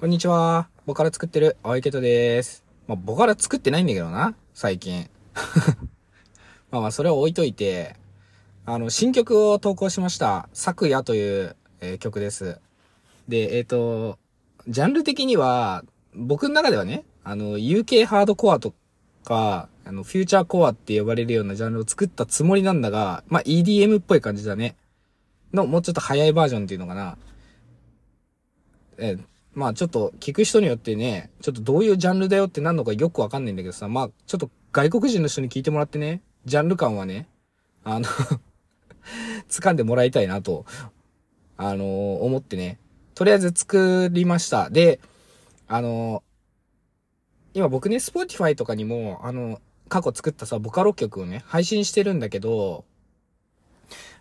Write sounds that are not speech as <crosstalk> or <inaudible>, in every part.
こんにちは。ボカロ作ってる青池とです。まあ、ボカロ作ってないんだけどな、最近。<laughs> まあまあ、それを置いといて、あの、新曲を投稿しました。昨夜という、えー曲です。で、えっ、と、ジャンル的には、僕の中ではね、あの、UK ハードコアとか、あの、フューチャーコアって呼ばれるようなジャンルを作ったつもりなんだが、まあ、EDM っぽい感じだね。の、もうちょっと早いバージョンっていうのかな。えーまあちょっと聞く人によってね、ちょっとどういうジャンルだよってなんのかよくわかんないんだけどさ、まあちょっと外国人の人に聞いてもらってね、ジャンル感はね、あの <laughs> 掴んでもらいたいなと、あのー思ってね、とりあえず作りました。で、あのー今僕ね、Spotify とかにも、あの、過去作ったさ、ボカロ曲をね、配信してるんだけど、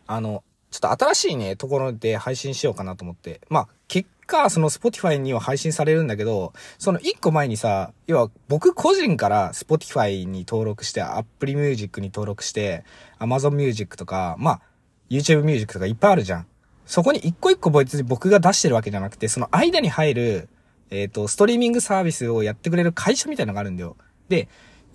あの、ちょっと新しいね、ところで配信しようかなと思って。まあ、結果、その Spotify には配信されるんだけど、その一個前にさ、要は僕個人から Spotify に登録して、Apple Music に登録して、Amazon Music とか、まあ、YouTube Music とかいっぱいあるじゃん。そこに一個一個別に僕が出してるわけじゃなくて、その間に入る、えっ、と、ストリーミングサービスをやってくれる会社みたいなのがあるんだよ。で、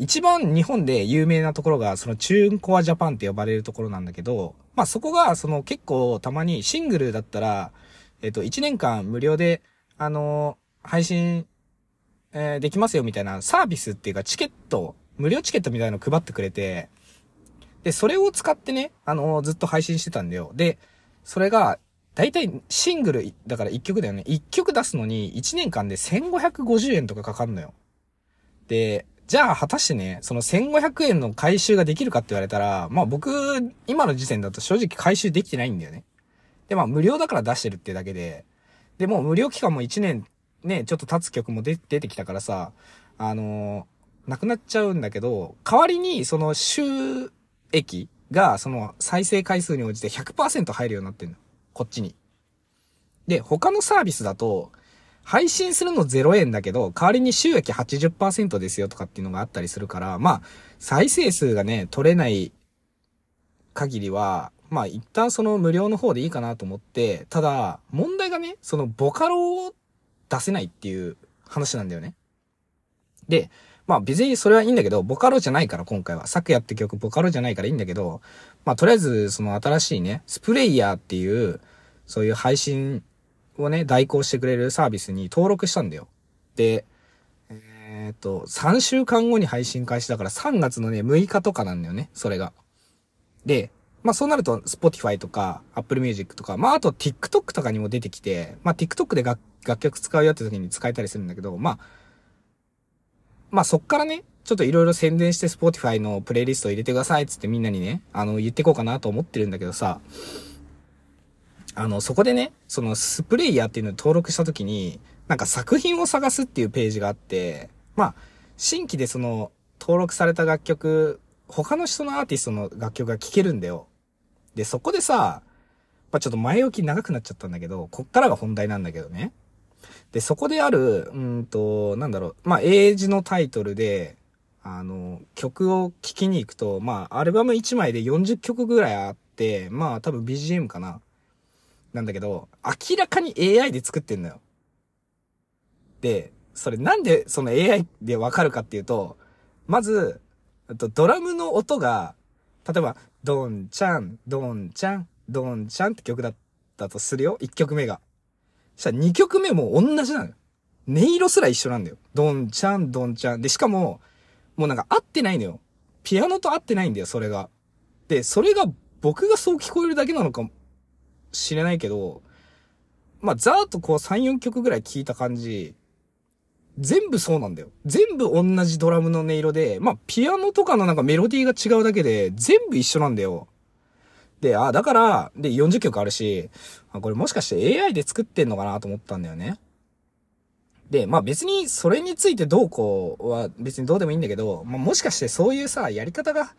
一番日本で有名なところが、そのチューンコアジャパンって呼ばれるところなんだけど、まあそこが、その結構たまにシングルだったら、えっ、と、1年間無料で、あのー配信、えーできますよみたいなサービスっていうかチケット、無料チケットみたいなの配ってくれて、で、それを使ってね、あのーずっと配信してたんだよ。で、それが、だいたいシングル、だから1曲だよね。1曲出すのに1年間で1550円とかかかるのよ。で、じゃあ果たしてね、その1500円の回収ができるかって言われたら、まあ僕、今の時点だと正直回収できてないんだよね。で、まあ無料だから出してるってだけで、で、もう無料期間も1年ね、ちょっと経つ曲も出てきたからさ、あのーなくなっちゃうんだけど、代わりにその収益がその再生回数に応じて100%入るようになってんの。こっちに。で、他のサービスだと、配信するの0円だけど、代わりに収益80%ですよとかっていうのがあったりするから、まあ、再生数がね、取れない限りは、まあ一旦その無料の方でいいかなと思って、ただ、問題がね、そのボカロを出せないっていう話なんだよね。で、まあ別にそれはいいんだけど、ボカロじゃないから今回は。昨夜って曲ボカロじゃないからいいんだけど、まあとりあえずその新しいね、スプレイヤーっていう、そういう配信をね、代行してくれるサービスに登録したんだよ。で、えーっと、3週間後に配信開始だから3月のね、6日とかなんだよね、それが。で、まあそうなると Spotify とか Apple Music とか、まああと TikTok とかにも出てきて、まあ TikTok で楽楽曲使うよって時に使えたりするんだけど、まあ、まあそっからね、ちょっといろいろ宣伝して Spotify のプレイリストを入れてくださいっつってみんなにね、あの言ってこうかなと思ってるんだけどさ、あの、そこでね、そのスプレイヤーっていうのを登録した時に、なんか作品を探すっていうページがあって、まあ、新規でその登録された楽曲、他の人のアーティストの楽曲が聴けるんだよ。で、そこでさ、まあちょっと前置き長くなっちゃったんだけど、こっからが本題なんだけどね。で、そこである、うんと、なんだろう、まあ、英字のタイトルで、あの、曲を聴きに行くと、まあ、アルバム1枚で40曲ぐらいあって、まあ、多分 BGM かな。なんだけど、明らかに AI で作ってんのよ。で、それなんでその AI でわかるかっていうと、まず、とドラムの音が、例えば、ドンチャン、ドンチャン、ドンチャンって曲だったとするよ。1曲目が。そしたら2曲目も同じなのよ。音色すら一緒なんだよ。ドンチャン、ドンチャン。で、しかも、もうなんか合ってないのよ。ピアノと合ってないんだよ、それが。で、それが僕がそう聞こえるだけなのかもしれないけど、まあ、ざーっとこう3、4曲ぐらい聞いた感じ、全部そうなんだよ。全部同じドラムの音色で、まあ、ピアノとかのなんかメロディーが違うだけで、全部一緒なんだよ。で、あ、だから、で、40曲あるし、これもしかして AI で作ってんのかなと思ったんだよね。で、まあ別にそれについてどうこうは別にどうでもいいんだけど、まあもしかしてそういうさ、やり方が、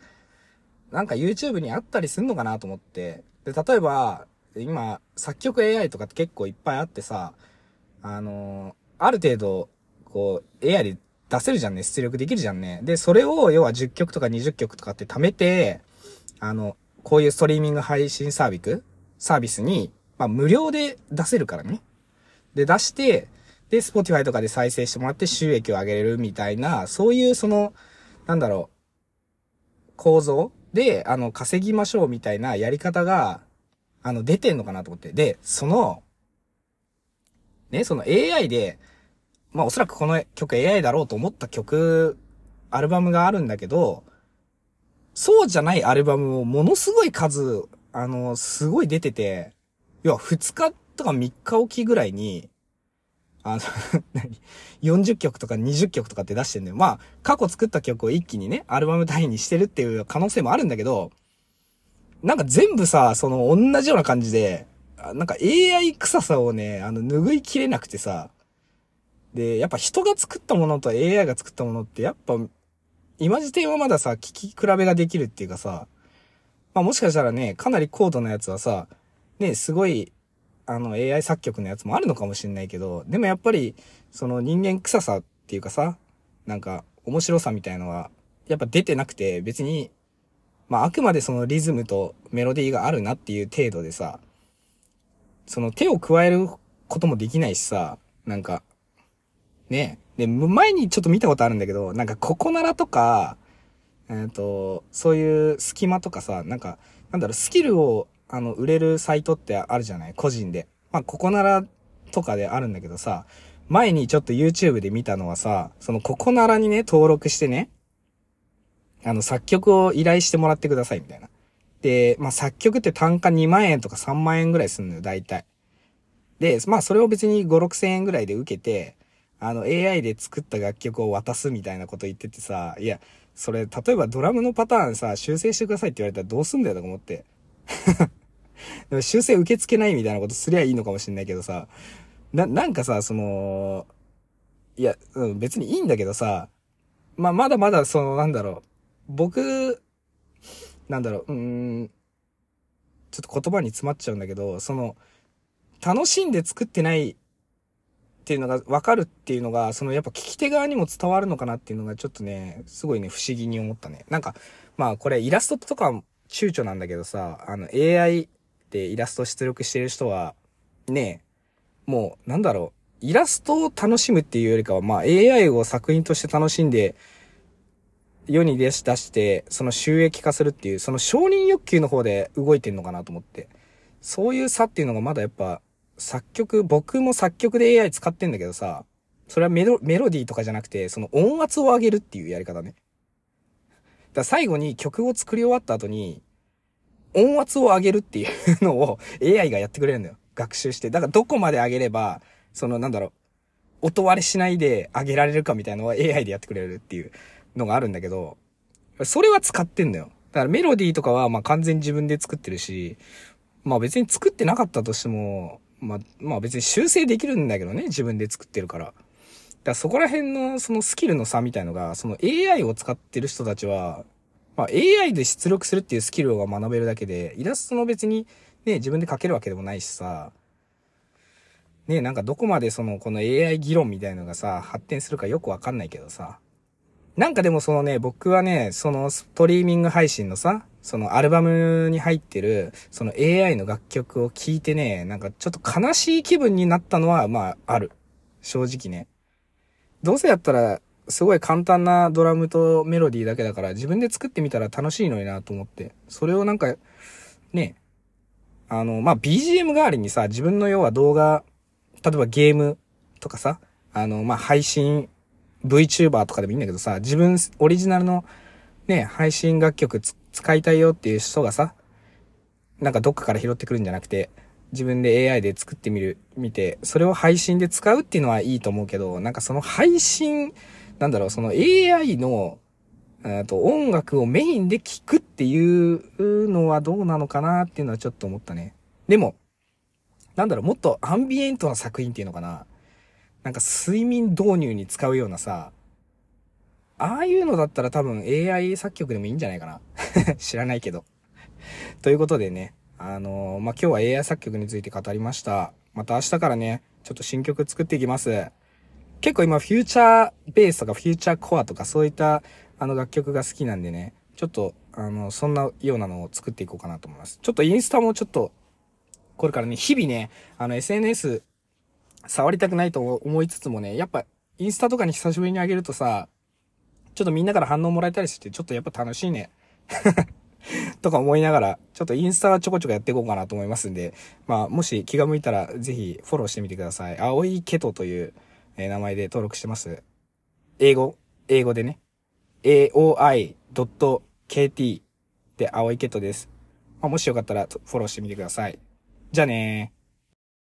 なんか YouTube にあったりすんのかなと思って。で、例えば、今、作曲 AI とかって結構いっぱいあってさ、あのーある程度、こう、AI で出せるじゃんね、出力できるじゃんね。で、それを要は10曲とか20曲とかって貯めて、あの、こういうストリーミング配信サービスサービスに、まあ無料で出せるからね。で、出して、で、Spotify とかで再生してもらって収益を上げれるみたいな、そういうその、なんだろう、構造で、あの、稼ぎましょうみたいなやり方が、あの、出てんのかなと思って。で、その、ね、その AI で、まあおそらくこの曲 AI だろうと思った曲、アルバムがあるんだけど、そうじゃないアルバムをものすごい数、あの、すごい出てて、要は2日とか3日おきぐらいに、あの <laughs> 何 ?40 曲とか20曲とかって出してんだよ。まあ、過去作った曲を一気にね、アルバム単位にしてるっていう可能性もあるんだけど、なんか全部さ、その同じような感じで、なんか AI 臭さをね、あの、拭いきれなくてさ、で、やっぱ人が作ったものと AI が作ったものってやっぱ今時点はまださ、聞き比べができるっていうかさ、まあもしかしたらね、かなり高度なやつはさ、ね、すごい、あの AI 作曲のやつもあるのかもしんないけど、でもやっぱり、その人間臭さっていうかさ、なんか面白さみたいのは、やっぱ出てなくて、別に、まああくまでそのリズムとメロディーがあるなっていう程度でさ、その手を加えることもできないしさ、なんか、ね、で、前にちょっと見たことあるんだけど、なんかココナラとか、えっ、ー、と、そういう隙間とかさ、なんか、なんだろう、スキルを、あの、売れるサイトってあるじゃない？個人で。まあ、ココナラとかであるんだけどさ、前にちょっと YouTube で見たのはさ、そのココナラにね、登録してね、あの、作曲を依頼してもらってください、みたいな。で、まあ、作曲って単価2万円とか3万円ぐらいすんのよ、大体。で、まあ、それを別に5、6千円ぐらいで受けて、あの AI で作った楽曲を渡すみたいなこと言っててさ、いや、それ、例えばドラムのパターンさ、修正してくださいって言われたらどうすんだよとか思って。<laughs> でも修正受け付けないみたいなことすりゃいいのかもしんないけどさ、な、なんかさ、その、いや、うん、別にいいんだけどさ、まあ、まだまだその、なんだろう、僕、なんだろう、うーん、ちょっと言葉に詰まっちゃうんだけど、その、楽しんで作ってないっていうのが分かるっていうのが、そのやっぱ聞き手側にも伝わるのかなっていうのがちょっとね、すごいね、不思議に思ったね。なんか、まあこれイラストとか躊躇なんだけどさ、あの AI でイラスト出力してる人は、ね、もうなんだろう、イラストを楽しむっていうよりかは、まあ AI を作品として楽しんで、世に出し出して、その収益化するっていう、その承認欲求の方で動いてんのかなと思って。そういう差っていうのがまだやっぱ作曲、僕も作曲で AI 使ってんだけどさ、それはメロメロディーとかじゃなくて、その音圧を上げるっていうやり方ね。だ最後に曲を作り終わった後に、音圧を上げるっていうのを AI がやってくれるんだよ。学習して。だからどこまで上げれば、そのなんだろう、音割れしないで上げられるかみたいなのは AI でやってくれるっていうのがあるんだけど、それは使ってんだよ。だからメロディーとかはまあ完全自分で作ってるし、まあ別に作ってなかったとしても、まあ、まあ別に修正できるんだけどね、自分で作ってるから。だからそこら辺のそのスキルの差みたいのが、その AI を使ってる人たちは、まあ AI で出力するっていうスキルを学べるだけで、イラストの別にね、自分で描けるわけでもないしさ、ね、なんかどこまでその、この AI 議論みたいのがさ、発展するかよくわかんないけどさ。なんかでもそのね、僕はね、そのストリーミング配信のさ、そのアルバムに入ってる、その AI の楽曲を聴いてね、なんかちょっと悲しい気分になったのは、まあ、ある。正直ね。どうせやったら、すごい簡単なドラムとメロディーだけだから、自分で作ってみたら楽しいのになと思って。それをなんか、ね、あの、まあ、BGM 代わりにさ、自分の要は動画、例えばゲームとかさ、あの、まあ、配信、VTuber とかでもいいんだけどさ、自分オリジナルのね、配信楽曲使いたいよっていう人がさ、なんかどっかから拾ってくるんじゃなくて、自分で AI で作ってみる、見て、それを配信で使うっていうのはいいと思うけど、なんかその配信、なんだろう、その AI の、と音楽をメインで聴くっていうのはどうなのかなっていうのはちょっと思ったね。でも、なんだろう、もっとアンビエントな作品っていうのかな。なんか睡眠導入に使うようなさ、ああいうのだったら多分 AI 作曲でもいいんじゃないかな <laughs> 知らないけどということでね、あのー、まあ、今日は AI 作曲について語りました。また明日からね、ちょっと新曲作っていきます。結構今フューチャーベースとかフューチャーコアとかそういったあの楽曲が好きなんでね、ちょっとあの、そんなようなのを作っていこうかなと思います。ちょっとインスタもちょっと、これからね、日々ね、あの SNS 触りたくないと思いつつもね、やっぱ、インスタとかに久しぶりにあげるとさ、ちょっとみんなから反応もらえたりして、ちょっとやっぱ楽しいね。<laughs> とか思いながら、ちょっとインスタはちょこちょこやっていこうかなと思いますんで、まあ、もし気が向いたら、ぜひフォローしてみてください。青いケトという、え名前で登録してます。英語、英語でね。aoi.kt で青いケトです。まあ、もしよかったらフォローしてみてください。じゃあねー。